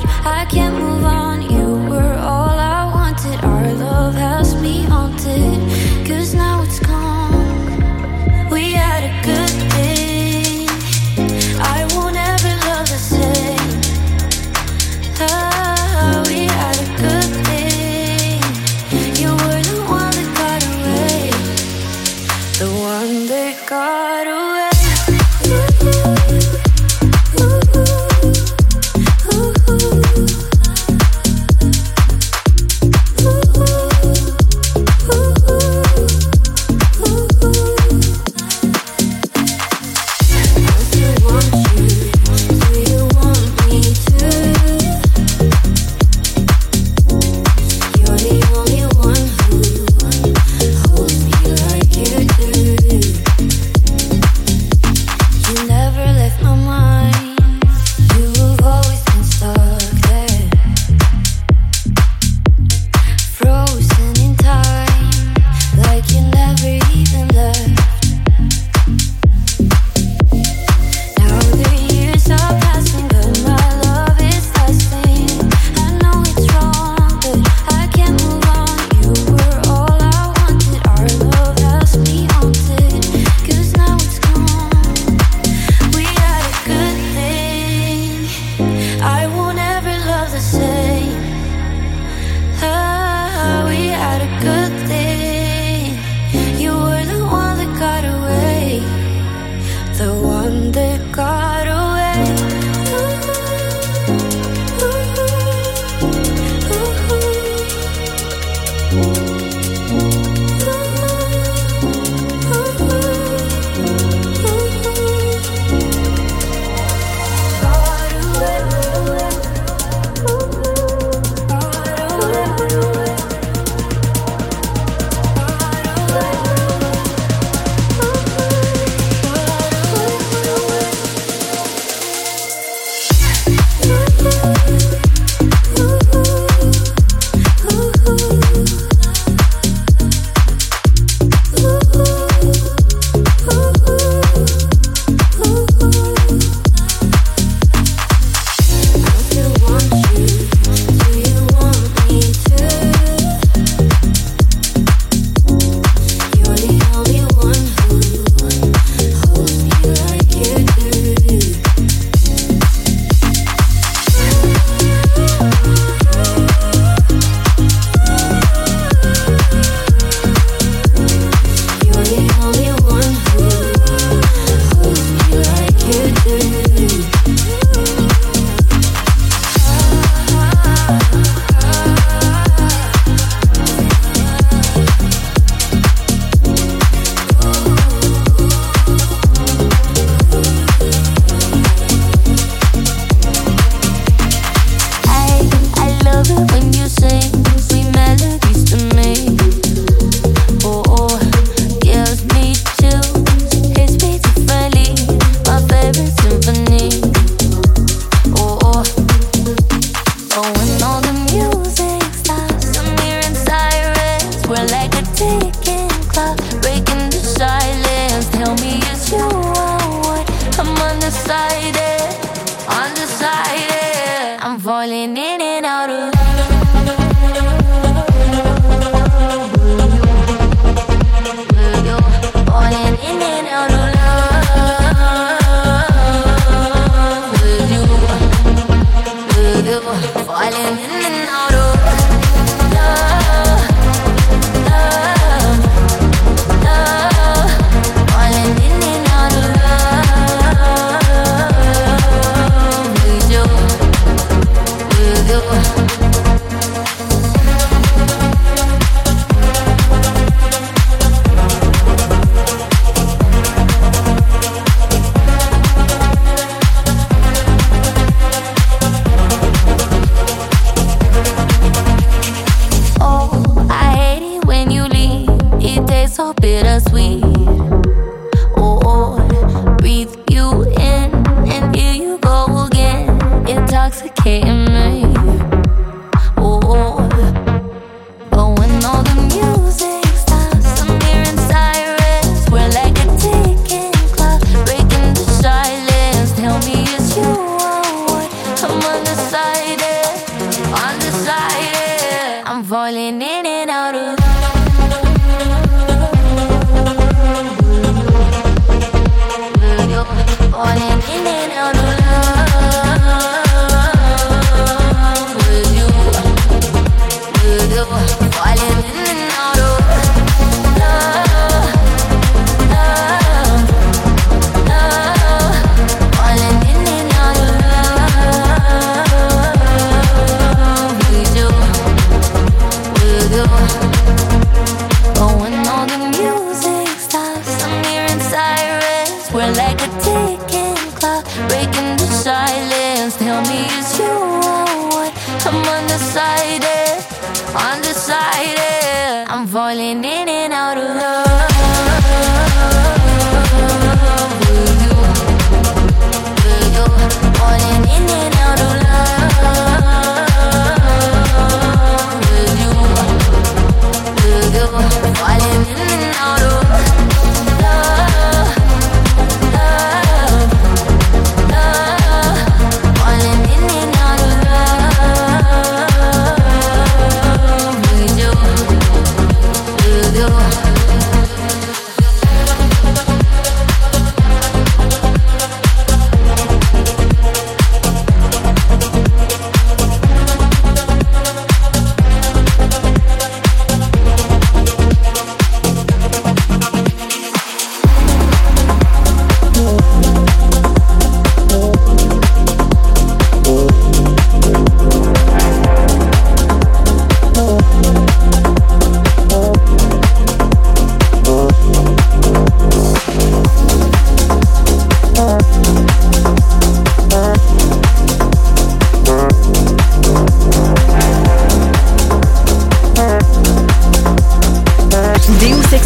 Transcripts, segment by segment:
I can't move on.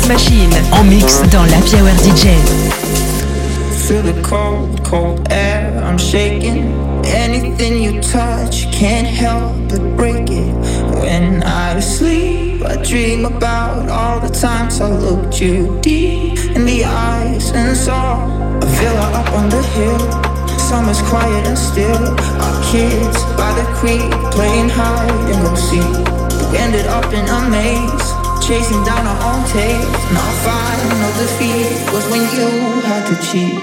Machine en mix dans la Hour DJ. Feel the cold, cold air, I'm shaking. Anything you touch can't help but break it. When I sleep, I dream about all the times I looked you deep in the eyes and saw a villa up on the hill. summer's quiet and still. Our kids by the creek playing hide and go seek. We ended up in a maze chasing down our own taste. My no defeat was when you had to cheat.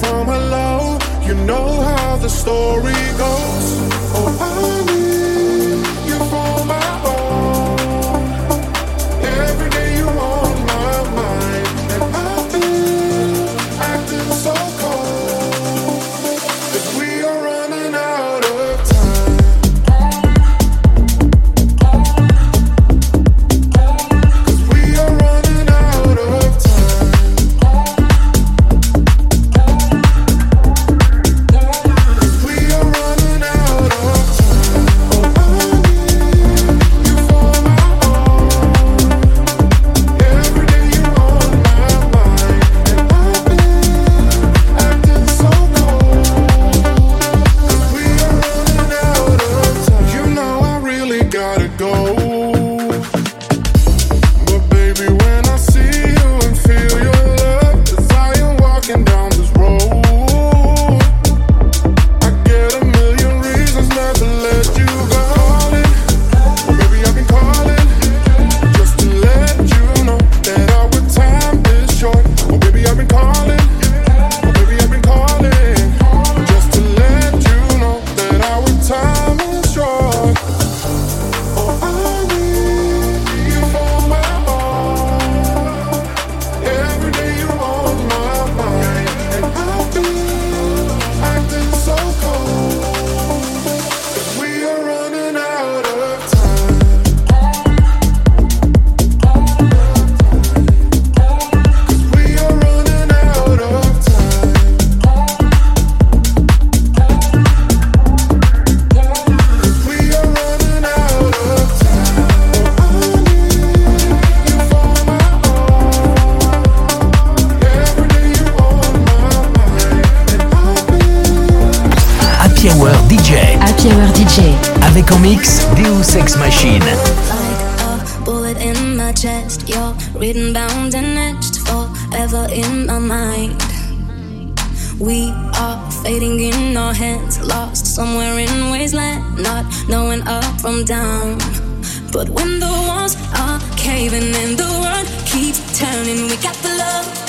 from hello. You know how the story goes. Oh, I Dynamic Mix, Deusexmaschine. Bullet in my chest, you're written, bound, and etched forever in my mind. We are fading in our hands, lost somewhere in wasteland, not knowing up from down. But when the walls are caving and the world keeps turning, we got the love.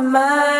my mind.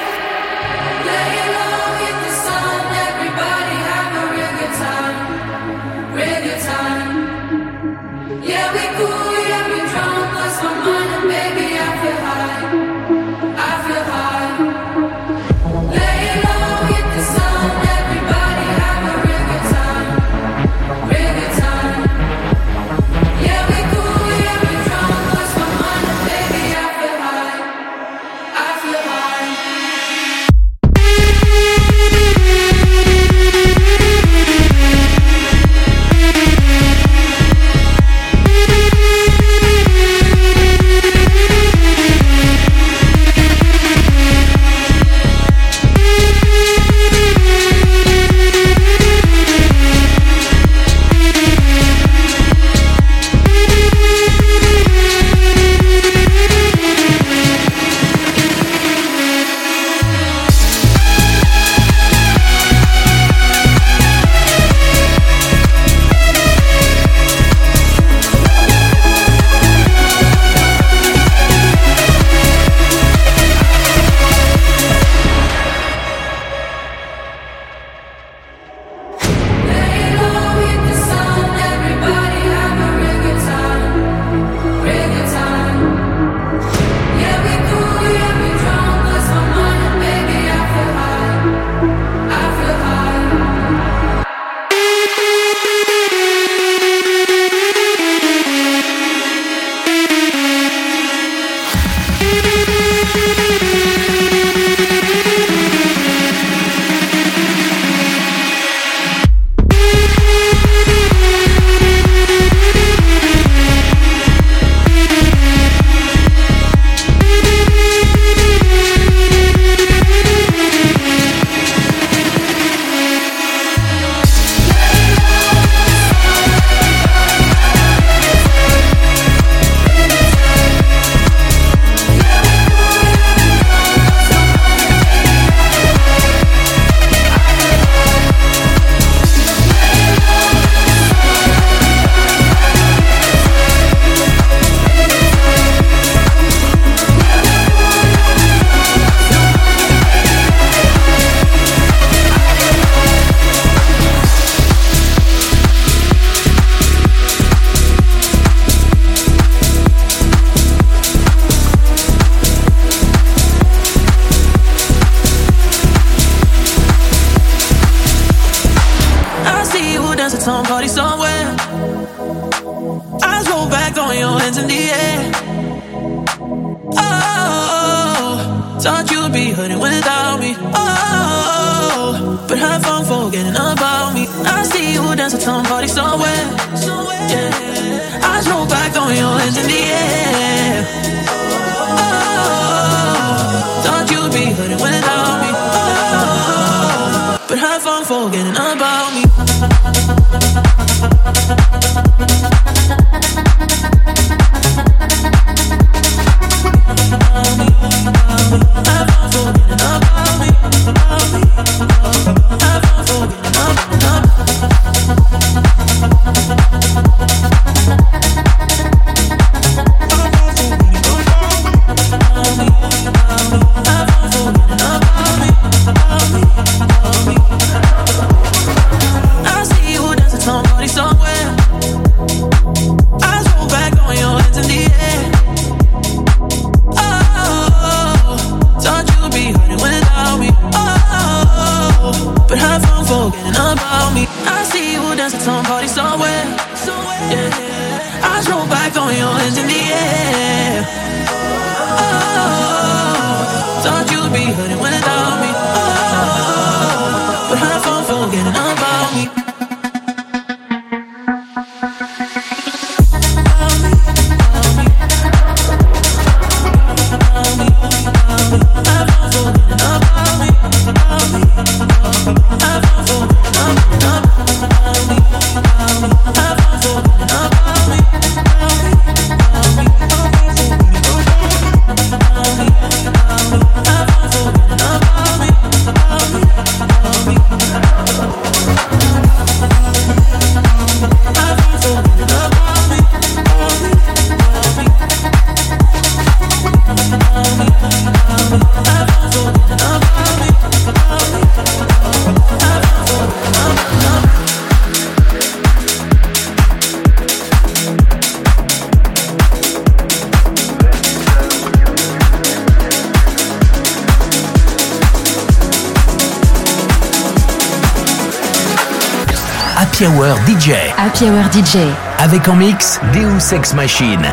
Happy Hour DJ. Avec en mix Deus Ex Machine.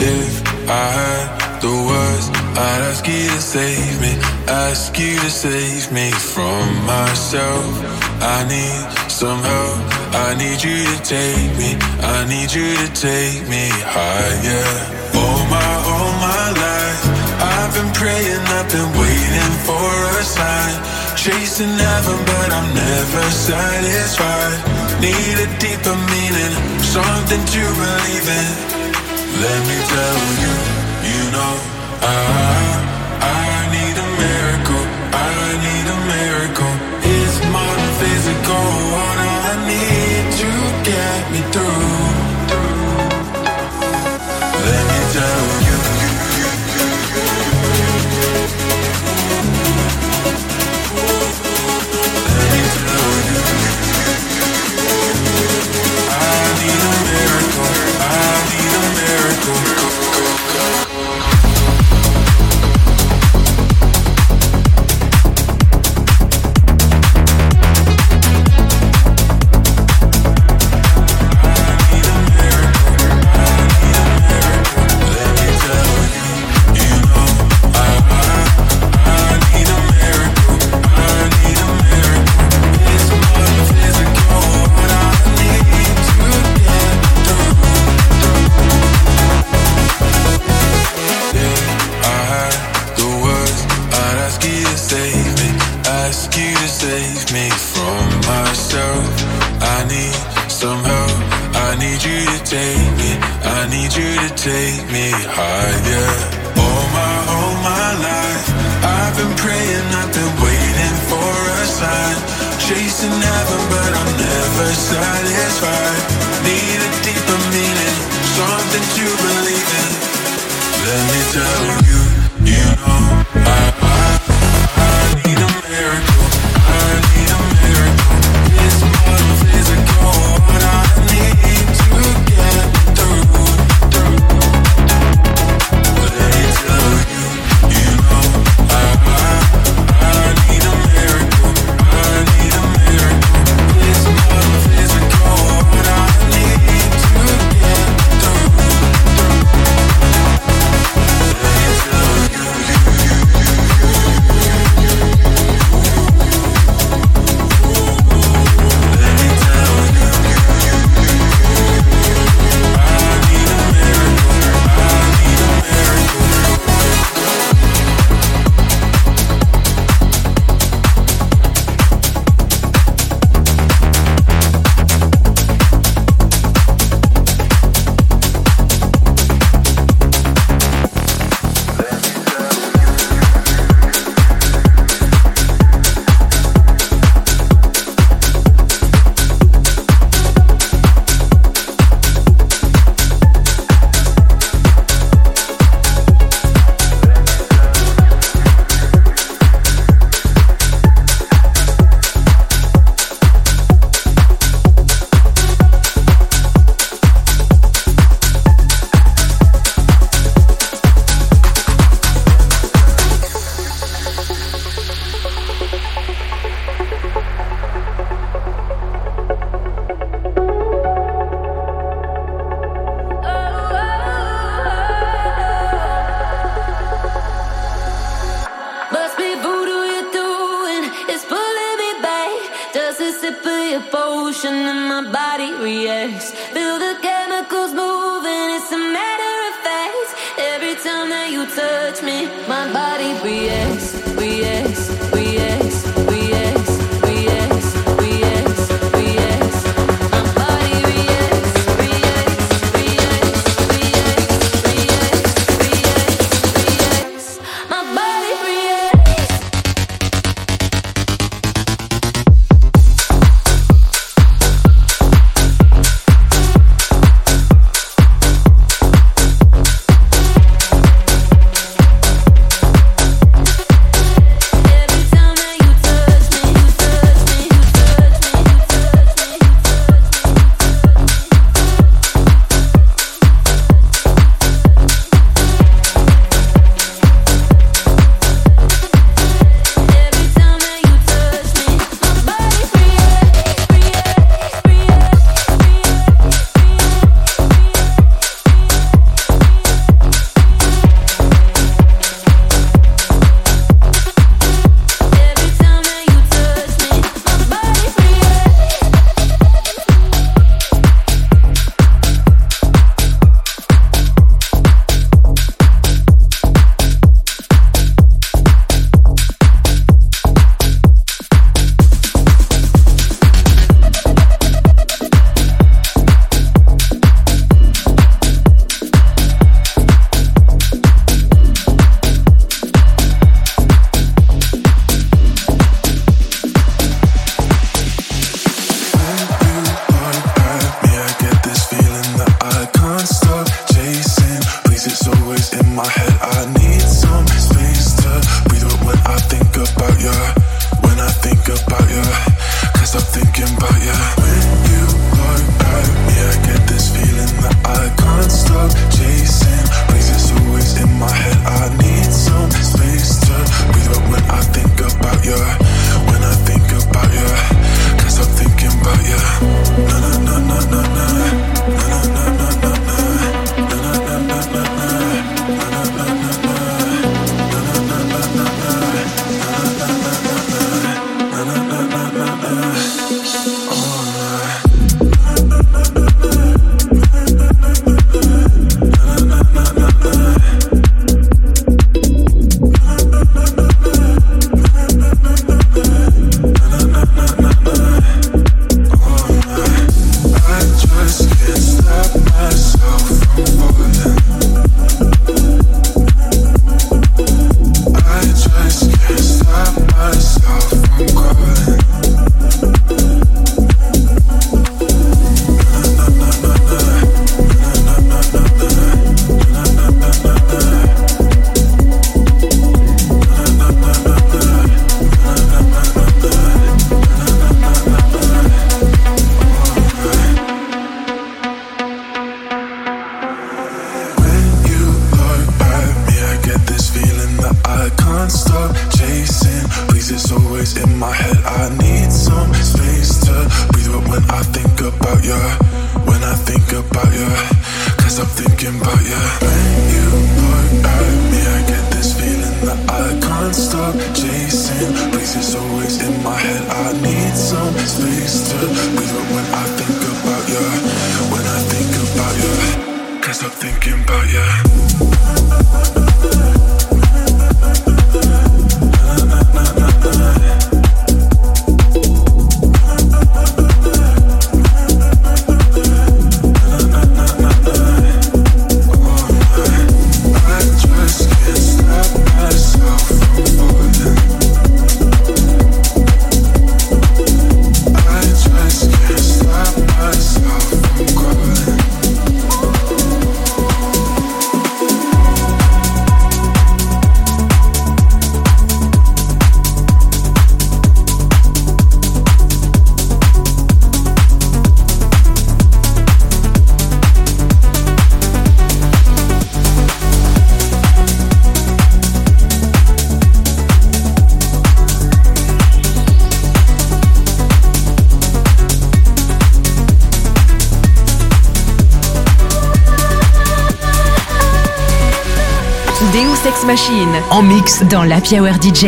If I had the words, I'd ask you to save me, ask you to save me from myself. I need some help, I need you to take me, I need you to take me higher. All my, all my life, I've been praying, I've been waiting for a sign Chasing heaven, but I'm never satisfied. Need a deeper meaning, something to believe in. Let me tell you, you know, I, I need a miracle. I need a miracle. It's than physical. En mix dans la Hour DJ.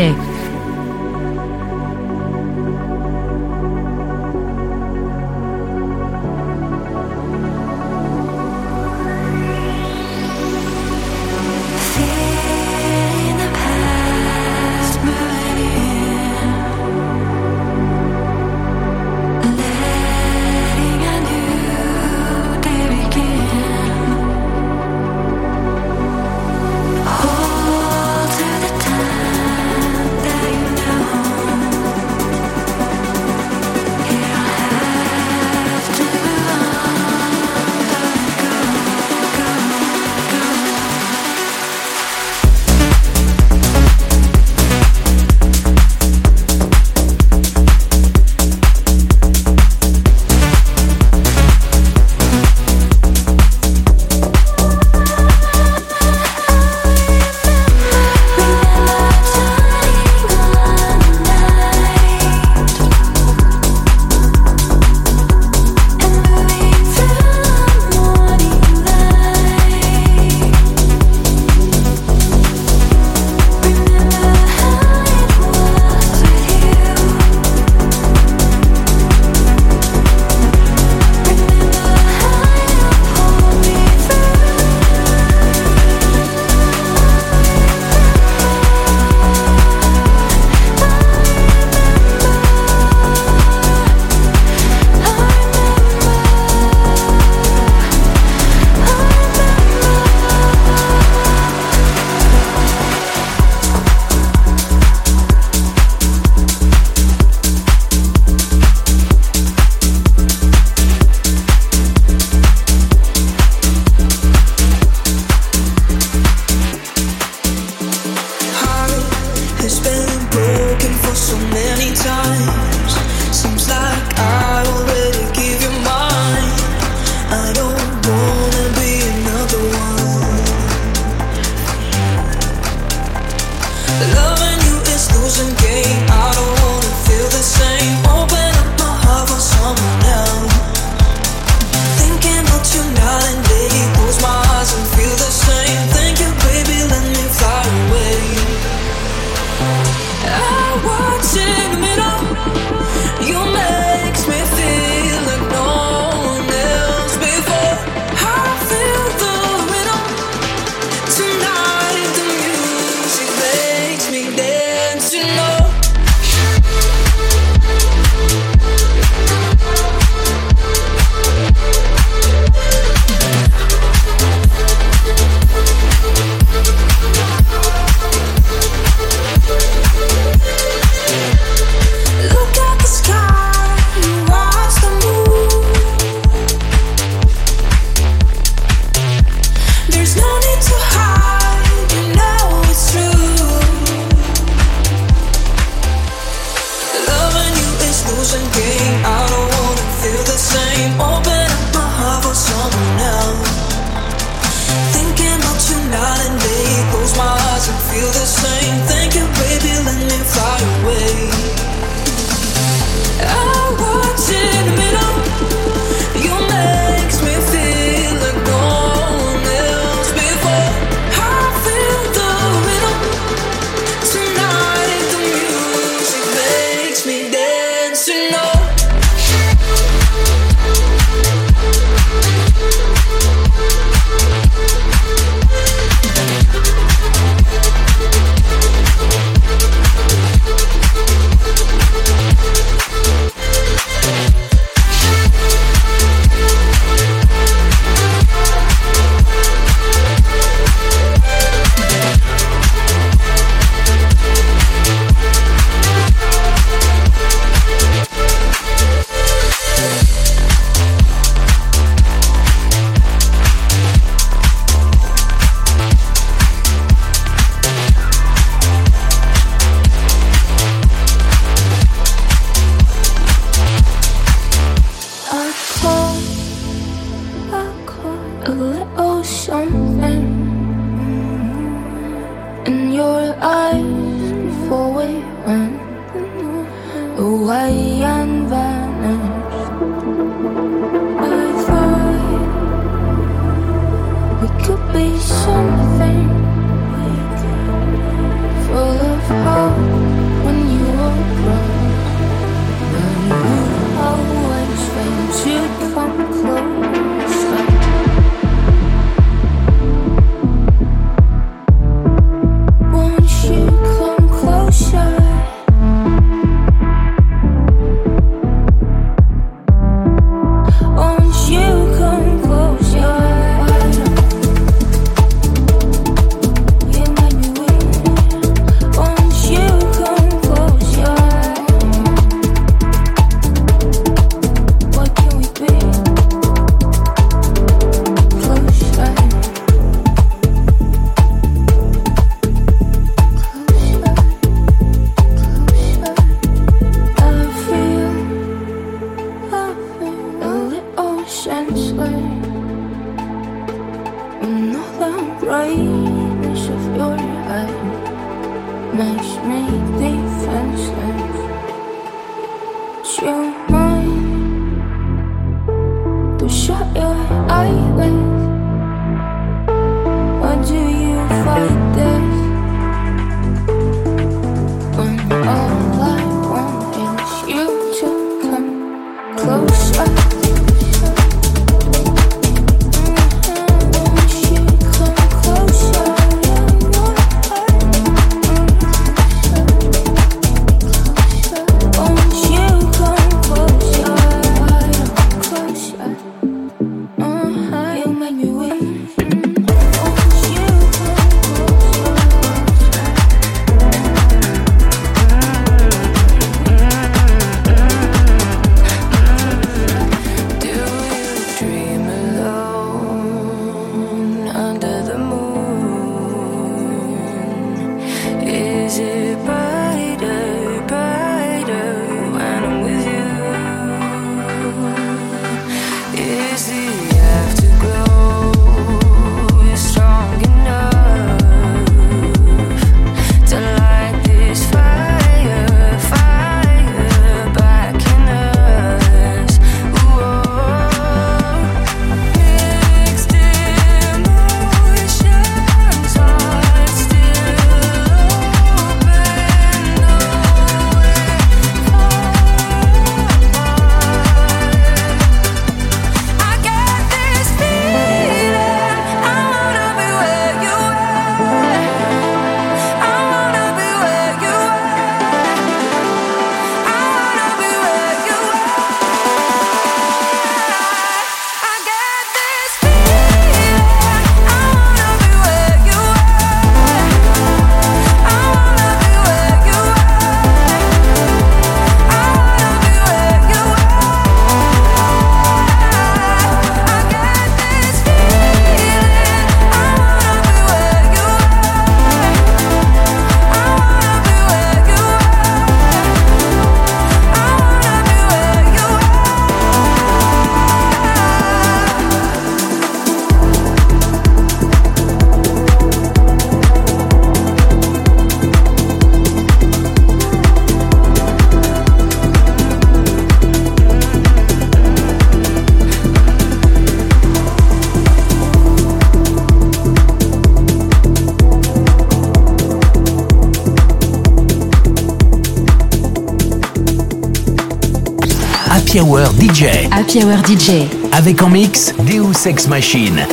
Hour DJ. Happy Hour DJ. Avec en mix Deus Ex Machine.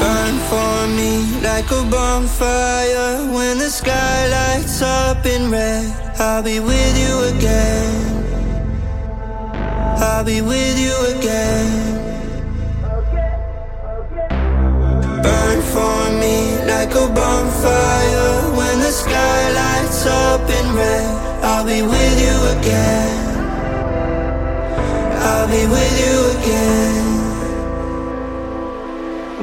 Burn for me like a bonfire when the sky lights up in red. I'll be with you again. I'll be with you again. Burn for me like a bonfire when the sky lights up in red. I'll be with you again. I'll be with you again.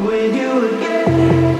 With you again.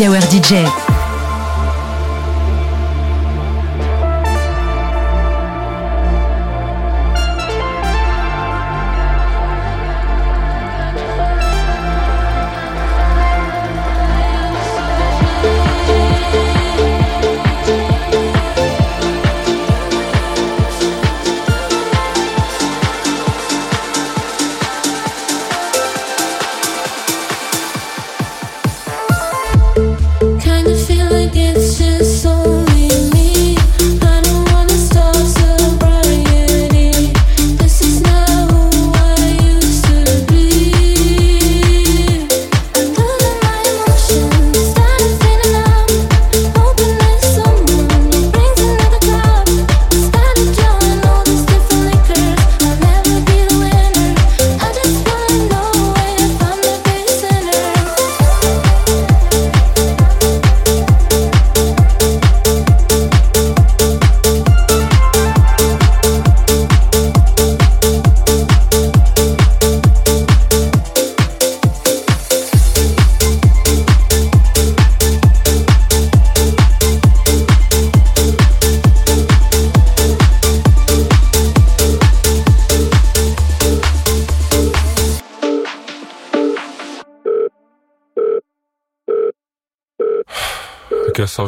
Happy Hour DJ.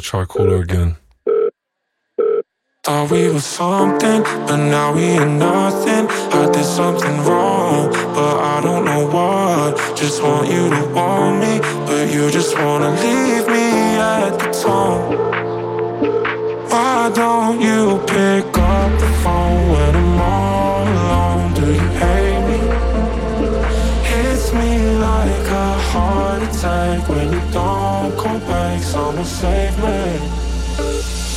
Try call again. Thought we were something, but now we are nothing. I did something wrong, but I don't know what. Just want you to want me, but you just wanna leave me at the tone. Why don't you pick up the phone when I'm all alone? Do you hate me? Heart attack when you don't come back. Someone save me.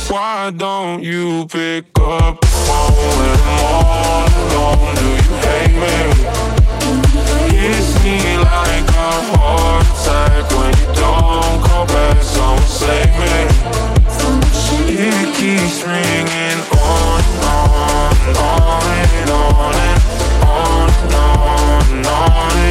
Why don't you pick up the phone when I'm all alone? Do you hate me? Hits me like a heart attack when you don't come back. Someone save me. It keeps ringing on and on and on and on and on and on and on and on